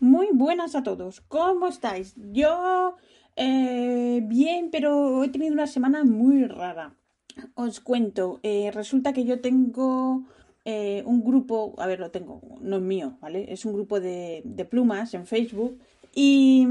muy buenas a todos, ¿cómo estáis? Yo eh, bien, pero he tenido una semana muy rara. Os cuento, eh, resulta que yo tengo eh, un grupo, a ver, lo tengo, no es mío, ¿vale? Es un grupo de, de plumas en Facebook y,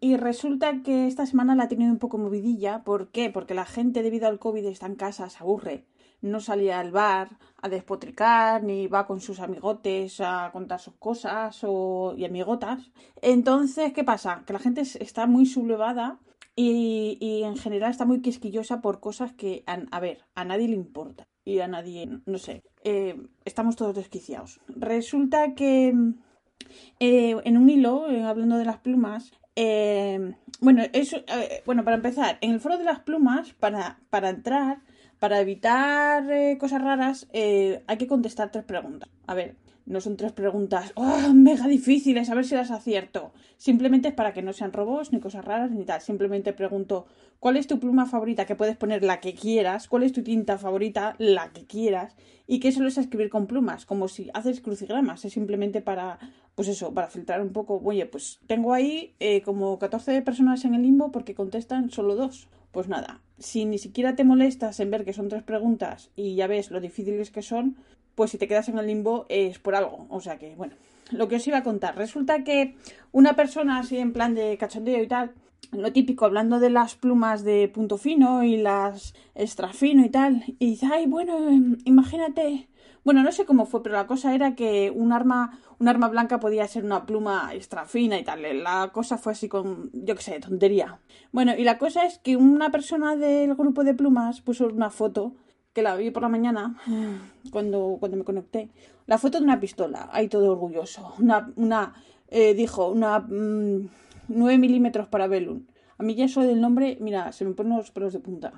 y, resulta que esta semana la he tenido un poco movidilla. ¿Por qué? Porque la gente debido al COVID está en casa, se aburre no salía al bar a despotricar, ni va con sus amigotes a contar sus cosas o, y amigotas. Entonces, ¿qué pasa? Que la gente está muy sublevada y, y en general está muy quisquillosa por cosas que, a, ver, a nadie le importa. Y a nadie, no sé, eh, estamos todos desquiciados. Resulta que eh, en un hilo, eh, hablando de las plumas, bueno, eso, bueno, para empezar, en el foro de las plumas, para, para entrar, para evitar eh, cosas raras, eh, hay que contestar tres preguntas. A ver, no son tres preguntas oh, mega difíciles, a ver si las acierto. Simplemente es para que no sean robos, ni cosas raras, ni tal. Simplemente pregunto, ¿cuál es tu pluma favorita? Que puedes poner la que quieras. ¿Cuál es tu tinta favorita? La que quieras. Y que sueles escribir con plumas, como si haces crucigramas. Es simplemente para, pues eso, para filtrar un poco. Oye, pues tengo ahí eh, como 14 personas en el limbo porque contestan solo dos. Pues nada, si ni siquiera te molestas en ver que son tres preguntas y ya ves lo difíciles que son, pues si te quedas en el limbo es por algo. O sea que, bueno, lo que os iba a contar. Resulta que una persona así en plan de cachondeo y tal, lo típico, hablando de las plumas de punto fino y las extra fino y tal, y dice, ay, bueno, imagínate bueno, no sé cómo fue, pero la cosa era que un arma, un arma blanca podía ser una pluma extra fina y tal. La cosa fue así con, yo qué sé, tontería. Bueno, y la cosa es que una persona del grupo de plumas puso una foto que la vi por la mañana cuando, cuando me conecté. La foto de una pistola, ahí todo orgulloso. Una, una eh, dijo, una 9 mm, milímetros para Belun. A mí ya eso del nombre, mira, se me ponen los pelos de punta.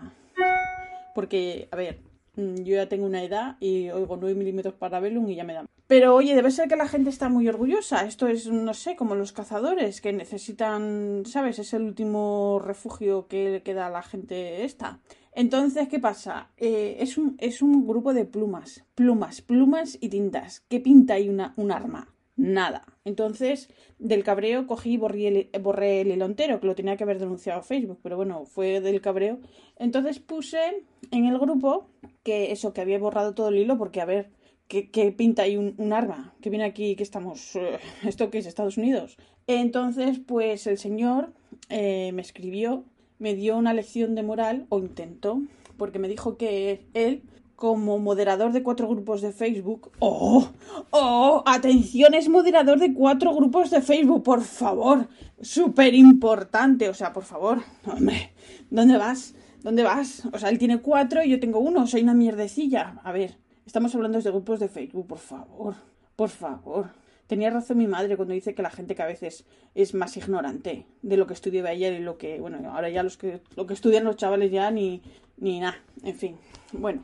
Porque, a ver, yo ya tengo una edad y oigo 9 milímetros para Velum y ya me dan. Pero oye, debe ser que la gente está muy orgullosa. Esto es, no sé, como los cazadores que necesitan, ¿sabes? Es el último refugio que queda a la gente esta. Entonces, ¿qué pasa? Eh, es, un, es un grupo de plumas, plumas, plumas y tintas. ¿Qué pinta ahí una, un arma? Nada. Entonces, del cabreo cogí y borré el, borré el hilo entero, que lo tenía que haber denunciado Facebook, pero bueno, fue del cabreo. Entonces puse en el grupo que eso, que había borrado todo el hilo, porque a ver, ¿qué, pinta ahí un, arma? Que viene aquí, que estamos, eh, ¿esto qué es? Estados Unidos. Entonces, pues el señor eh, me escribió, me dio una lección de moral, o intentó, porque me dijo que él como moderador de cuatro grupos de Facebook. ¡Oh! ¡Oh! Atención, es moderador de cuatro grupos de Facebook, por favor. Súper importante. O sea, por favor. Hombre, ¿dónde vas? ¿Dónde vas? O sea, él tiene cuatro y yo tengo uno. Soy una mierdecilla. A ver, estamos hablando de grupos de Facebook, por favor. Por favor. Tenía razón mi madre cuando dice que la gente que a veces es más ignorante de lo que estudiaba ayer y lo que, bueno, ahora ya los que, lo que estudian los chavales ya ni, ni nada. En fin. Bueno,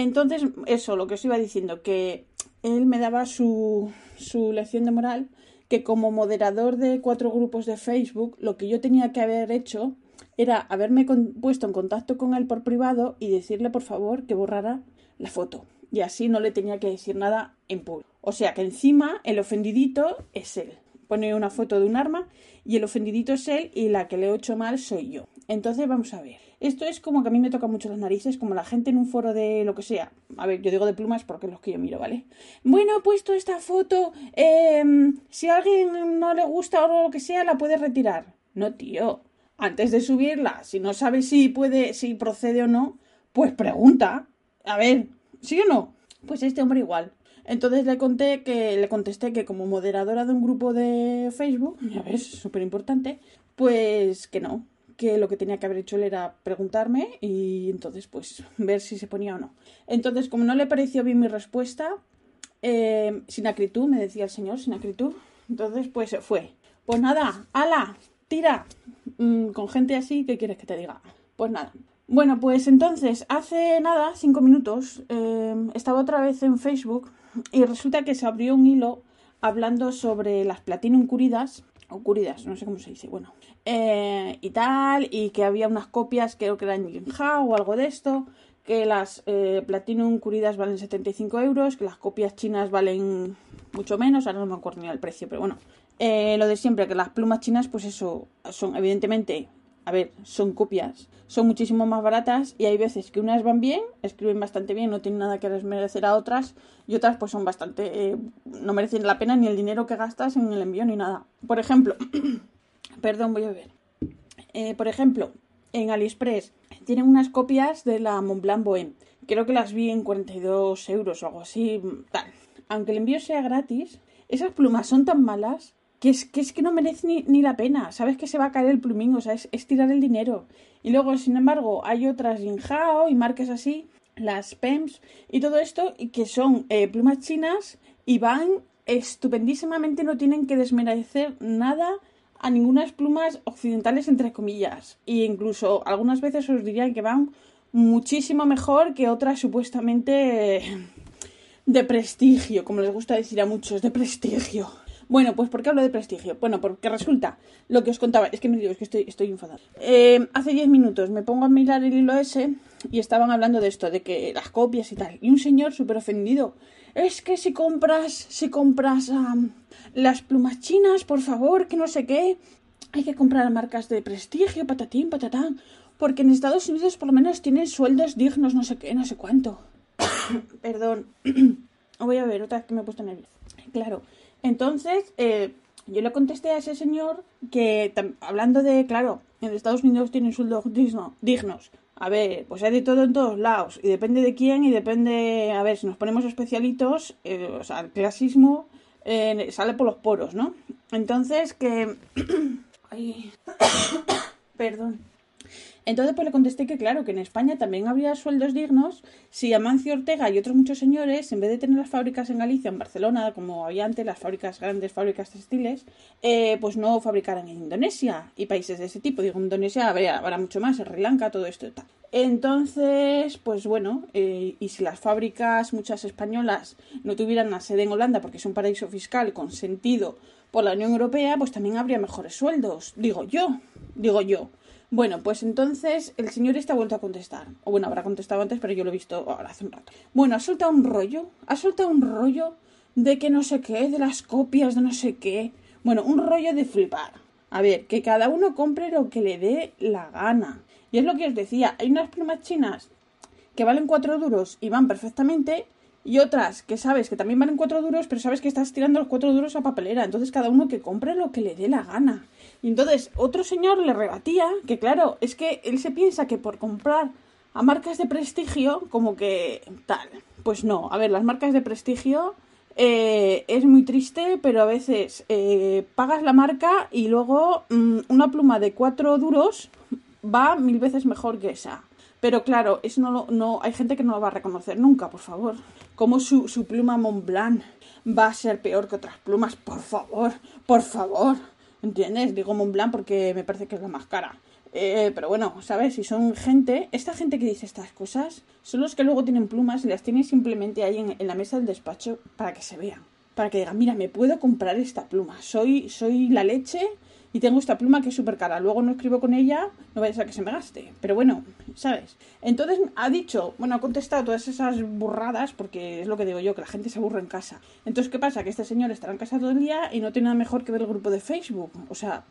entonces, eso, lo que os iba diciendo, que él me daba su, su lección de moral, que como moderador de cuatro grupos de Facebook, lo que yo tenía que haber hecho era haberme puesto en contacto con él por privado y decirle por favor que borrara la foto. Y así no le tenía que decir nada en público. O sea que encima el ofendidito es él. Pone una foto de un arma y el ofendidito es él y la que le he hecho mal soy yo. Entonces vamos a ver. Esto es como que a mí me toca mucho las narices, como la gente en un foro de lo que sea. A ver, yo digo de plumas porque es los que yo miro, ¿vale? Bueno, he puesto esta foto. Em, si a alguien no le gusta o lo que sea, la puede retirar. No, tío. Antes de subirla, si no sabes si puede, si procede o no, pues pregunta. A ver, ¿sí o no? Pues este hombre igual. Entonces le conté que le contesté que como moderadora de un grupo de Facebook, ya ves, súper importante, pues que no, que lo que tenía que haber hecho él era preguntarme y entonces pues ver si se ponía o no. Entonces, como no le pareció bien mi respuesta, Eh, sin acritud, me decía el señor, sin acritud. Entonces, pues fue. Pues nada, ala, tira. Mm, con gente así, ¿qué quieres que te diga? Pues nada. Bueno, pues entonces, hace nada, cinco minutos, eh, estaba otra vez en Facebook y resulta que se abrió un hilo hablando sobre las Platinum Curidas, o Curidas, no sé cómo se dice, bueno, eh, y tal, y que había unas copias, creo que eran Jinja o algo de esto, que las eh, Platinum Curidas valen 75 euros, que las copias chinas valen mucho menos, ahora no me acuerdo ni el precio, pero bueno, eh, lo de siempre, que las plumas chinas, pues eso, son evidentemente, a ver, son copias, son muchísimo más baratas y hay veces que unas van bien, escriben bastante bien, no tienen nada que desmerecer a otras y otras pues son bastante, eh, no merecen la pena ni el dinero que gastas en el envío ni nada. Por ejemplo, perdón, voy a ver. por ejemplo, en AliExpress tienen unas copias de la Montblanc Bohem. Creo que las vi en 42 euros o algo así. Tal. Aunque el envío sea gratis, esas plumas son tan malas que es que, es que no merece ni, la pena. Sabes que se va a caer el plumín, o sea, es, tirar el dinero. Y luego, sin embargo, hay otras Jinhao y marcas así, las PEMS y todo esto, y que son eh, plumas chinas y van estupendísimamente, no tienen que desmerecer nada a ninguna plumas occidentales entre comillas e incluso algunas veces os dirían que van muchísimo mejor que otras supuestamente de prestigio, como les gusta decir a muchos, de prestigio. Bueno, pues ¿por qué hablo de prestigio? Bueno, porque resulta, lo que os contaba, es que me digo, es que estoy, estoy enfadada. Eh, hace 10 minutos me pongo a mirar el hilo ese y estaban hablando de esto, de que las copias y tal. Y un señor súper ofendido es que si compras, si compras las plumas chinas, por favor, que no sé qué, hay que comprar marcas de prestigio, patatín, patatán, porque en Estados Unidos por lo menos tienen sueldos dignos, no sé qué, no sé cuánto. Perdón. Voy a ver, otra vez que me he puesto nerviosa. Claro. Entonces, eh, yo le contesté a ese señor que, hablando de, claro, en Estados Unidos tienen sueldos dignos. A ver, pues hay de todo en todos lados. Y depende de quién y depende. A ver, si nos ponemos especialitos, eh, o sea, el clasismo eh, sale por los poros, ¿no? Entonces, que. Ay. Perdón. Entonces, pues le contesté que claro, que en España también habría sueldos dignos si Amancio Ortega y otros muchos señores, en vez de tener las fábricas en Galicia, en Barcelona, como había antes, las fábricas, grandes fábricas textiles, eh, pues no fabricaran en Indonesia y países de ese tipo. Digo, Indonesia habrá, habrá mucho más, Sri Lanka, todo esto y tal. Entonces, pues bueno, eh, y si las fábricas, muchas españolas, no tuvieran la sede en Holanda porque es un paraíso fiscal consentido por la Unión Europea, pues también habría mejores sueldos. Digo yo, digo yo. Bueno, pues entonces el señor está vuelto a contestar. O bueno, habrá contestado antes, pero yo lo he visto ahora hace un rato. Bueno, ha soltado un rollo, ha soltado un rollo de que no sé qué, de las copias de no sé qué. Bueno, un rollo de flipar. A ver, que cada uno compre lo que le dé la gana. Y es lo que os decía, hay unas plumas chinas que valen cuatro duros y van perfectamente, y otras que sabes que también valen cuatro duros, pero sabes que estás tirando los cuatro duros a papelera. Entonces cada uno que compre lo que le dé la gana. Y entonces otro señor le rebatía que claro, es que él se piensa que por comprar a marcas de prestigio, como que tal. Pues no, a ver, las marcas de prestigio eh, es muy triste, pero a veces eh, pagas la marca y luego mm, una pluma de cuatro duros va mil veces mejor que esa. Pero claro, eso no, no hay gente que no lo va a reconocer nunca, por favor. Como su, su pluma Montblanc va a ser peor que otras plumas, por favor, por favor. ¿Entiendes? Digo Montblanc porque me parece que es la más cara. Eh, pero bueno, ¿sabes? Si son gente, esta gente que dice estas cosas, son los que luego tienen plumas y las tienen simplemente ahí en, en la mesa del despacho para que se vean. Para que digan, mira, me puedo comprar esta pluma. Soy, soy la leche y tengo esta pluma que es súper cara. Luego no escribo con ella, no vaya a ser que se me gaste. Pero bueno, ¿sabes? Entonces ha dicho, bueno, ha contestado todas esas burradas, porque es lo que digo yo, que la gente se aburre en casa. Entonces, ¿qué pasa? Que este señor estará en casa todo el día y no tiene nada mejor que ver el grupo de Facebook. O sea,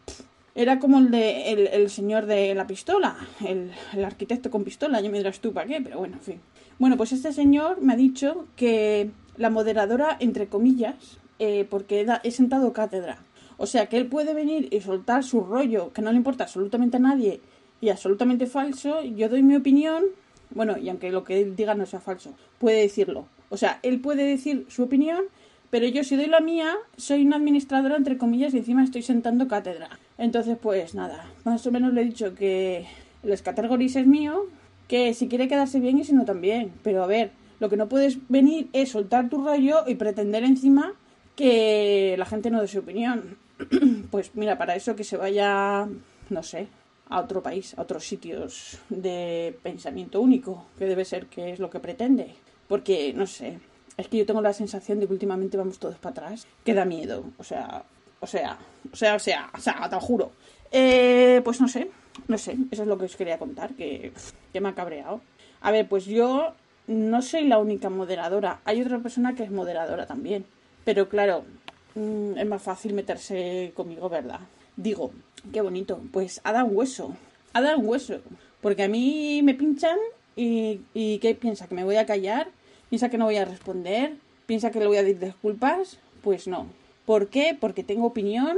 era como el de el, señor de la pistola, el, arquitecto con pistola, yo me dirás tú para qué, pero bueno, en fin. Bueno, pues este señor me ha dicho que la moderadora, entre comillas, eh, porque he sentado cátedra o sea, que él puede venir y soltar su rollo que no le importa absolutamente a nadie y absolutamente falso. Yo doy mi opinión, bueno, y aunque lo que él diga no sea falso, puede decirlo. O sea, él puede decir su opinión, pero yo si doy la mía, soy una administradora, entre comillas, y encima estoy sentando cátedra. Entonces, pues nada, más o menos le he dicho que el escatergoris es mío, que si quiere quedarse bien y si no también. Pero a ver, Lo que no puedes venir es soltar tu rollo y pretender encima que la gente no dé su opinión. pues mira, para eso que se vaya, no sé, a otro país, a otros sitios de pensamiento único, que debe ser que es lo que pretende. Porque, no sé, es que yo tengo la sensación de que últimamente vamos todos para atrás, que da miedo, o sea, o sea, o sea, o sea, o sea, te lo juro. Eh, pues no sé, no sé, eso es lo que os quería contar, que, que me ha cabreado. A ver, pues yo no soy la única moderadora, hay otra persona que es moderadora también, pero claro, mm, es más fácil meterse conmigo, ¿verdad? Digo, qué bonito, pues ha dado hueso, ha dado hueso, porque a mí me pinchan y, y ¿qué piensa? ¿Que me voy a callar? ¿Piensa que no voy a responder? ¿Piensa que le voy a decir disculpas? Pues no. ¿Por qué? Porque tengo opinión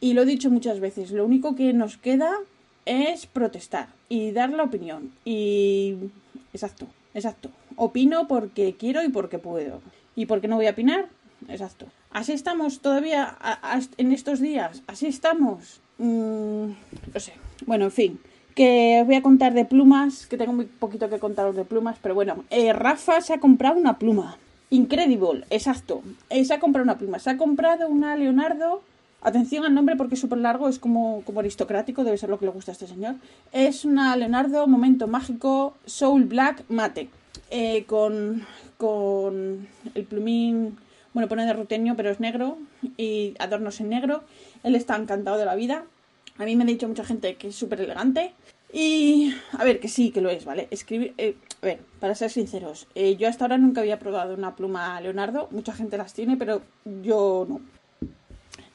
y lo he dicho muchas veces, lo único que nos queda es protestar y dar la opinión. Y... Exacto, exacto. Opino porque quiero y porque puedo. ¿Y por qué no voy a opinar? Exacto. Así estamos todavía en estos días. Así estamos. Mm, no sé. Bueno, en fin. Que os voy a contar de plumas, que tengo muy poquito que contaros de plumas, pero bueno, eh, Rafa se ha comprado una pluma. Incredible, exacto. Eh, se ha comprado una pluma. Se ha comprado una Leonardo. Atención al nombre porque es súper largo, es como, como aristocrático, debe ser lo que le gusta a este señor. Es una Leonardo Momento Mágico Soul Black Mate. Eh, con, con el plumín bueno, pone de rutenio, pero es negro y adornos en negro. Él está encantado de la vida. A mí me ha dicho mucha gente que es súper elegante. Y a ver, que sí, que lo es, ¿vale? Escribir, eh, a ver, para ser sinceros, eh, yo hasta ahora nunca había probado una pluma Leonardo. Mucha gente las tiene, pero yo no.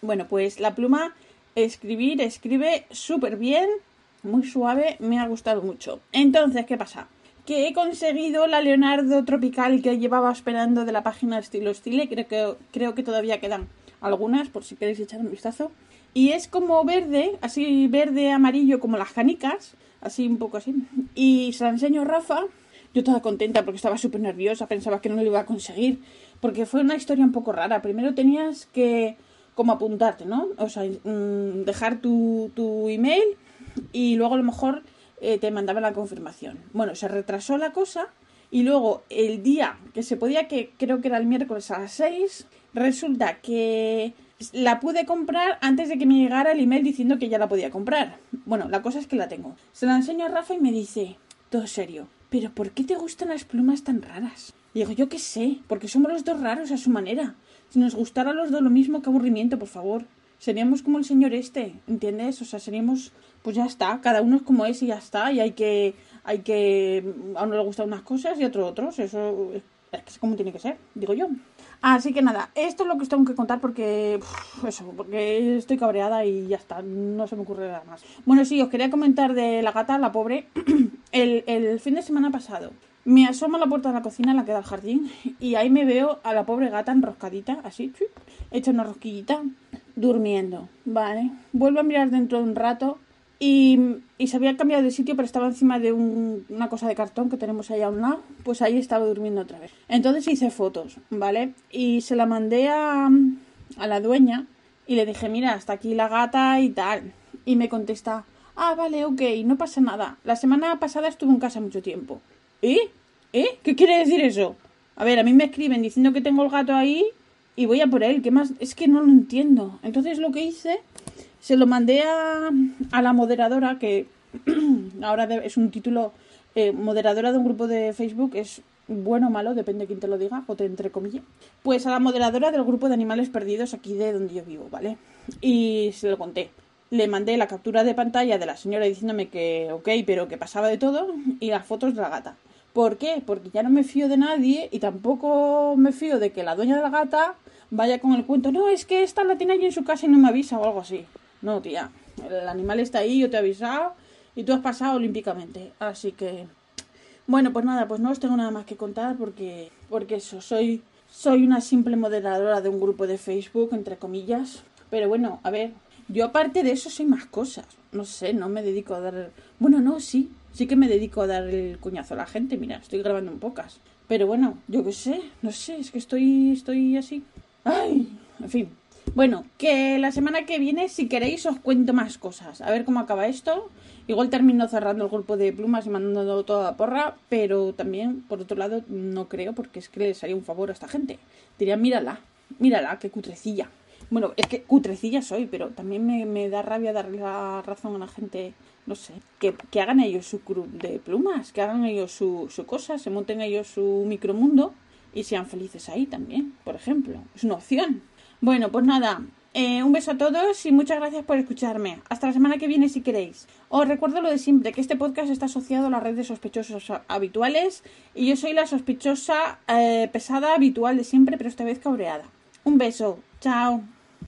Bueno, pues la pluma escribir, escribe súper bien, muy suave, me ha gustado mucho. Entonces, ¿qué pasa? Que he conseguido la Leonardo Tropical que llevaba esperando de la página Estilo Stile. Creo que, creo que todavía quedan algunas, por si queréis echar un vistazo. Y es como verde, así verde amarillo como las canicas, así un poco así. Y se la enseño Rafa. Yo toda contenta porque estaba súper nerviosa, pensaba que no lo iba a conseguir. Porque fue una historia un poco rara. Primero tenías que como apuntarte, ¿no? O sea, mm, dejar tu, tu email y luego a lo mejor eh, te mandaba la confirmación. Bueno, se retrasó la cosa y luego el día que se podía, que creo que era el miércoles a las 6, resulta que la pude comprar antes de que me llegara el email diciendo que ya la podía comprar. Bueno, la cosa es que la tengo. Se la enseño a Rafa y me dice, todo serio, ¿pero por qué te gustan las plumas tan raras? Y digo, yo qué sé, porque somos los dos raros a su manera. Si nos gustara a los dos lo mismo, qué aburrimiento, por favor. Seríamos como el señor este, ¿entiendes? O sea, seríamos pues ya está, cada uno es como es y ya está, y hay que, hay que, a uno le gustan unas cosas y a otro otros, eso es como tiene que ser, digo yo. Así que nada, esto es lo que os tengo que contar porque, eso, porque estoy cabreada y ya está, no se me ocurre nada más. Bueno, sí, os quería comentar de la gata, la pobre, el, el fin de semana pasado. Me asomo a la puerta de la cocina, la que da al jardín, y ahí me veo a la pobre gata enroscadita, así, hecha una rosquillita, durmiendo, ¿vale? Vuelvo a mirar dentro de un rato y, se había cambiado de sitio, pero estaba encima de una cosa de cartón que tenemos ahí a un lado. Pues ahí estaba durmiendo otra vez. Entonces hice fotos, ¿vale? Y se la mandé a, a la dueña y le dije, mira, hasta aquí la gata y tal. Y me contesta, ah, vale, ok, no pasa nada. La semana pasada estuve en casa mucho tiempo. ¿Eh? ¿Eh? ¿Qué quiere decir eso? A ver, a mí me escriben diciendo que tengo el gato ahí y voy a por él. ¿Qué más? Es que no lo entiendo. Entonces lo que hice se lo mandé a, la moderadora, que ahora es un título, eh, moderadora de un grupo de Facebook, es bueno o malo, depende de quién te lo diga, o te entre comillas. Pues a la moderadora del grupo de animales perdidos aquí de donde yo vivo, ¿vale? Y se lo conté. Le mandé la captura de pantalla de la señora diciéndome que ok, pero que pasaba de todo, y las fotos de la gata. ¿Por qué? Porque ya no me fío de nadie y tampoco me fío de que la dueña de la gata vaya con el cuento, no, es que esta la tiene allí en su casa y no me avisa o algo así. No, tía. El animal está ahí, yo te he avisado y tú has pasado olímpicamente. Así que. Bueno, pues nada, pues no os tengo nada más que contar porque. Porque eso, soy. Soy una simple moderadora de un grupo de Facebook, entre comillas. Pero bueno, a ver, yo aparte de eso soy más cosas. No sé, no me dedico a dar. Bueno, no, sí. Sí que me dedico a dar el cuñazo a la gente. Mira, estoy grabando en pocas. Pero bueno, yo qué sé, no sé, es que estoy, estoy así. Ay, en fin. Bueno, que la semana que viene, si queréis, os cuento más cosas. A ver cómo acaba esto. Igual termino cerrando el grupo de plumas y mandando toda porra, pero también, por otro lado, no creo, porque es que les haría un favor a esta gente. Diría, mírala, mírala, qué cutrecilla. Bueno, es que cutrecilla soy, pero también me, da rabia darle la razón a la gente, no sé, que, hagan ellos su club de plumas, que hagan ellos su, su cosa, se monten ellos su micromundo y sean felices ahí también, por ejemplo. Es una opción. Bueno, pues nada, eh, un beso a todos y muchas gracias por escucharme. Hasta la semana que viene si queréis. Os recuerdo lo de siempre, que este podcast está asociado a la red de sospechosos habituales y yo soy la sospechosa eh, pesada habitual de siempre, pero esta vez cabreada. Un beso. Chao.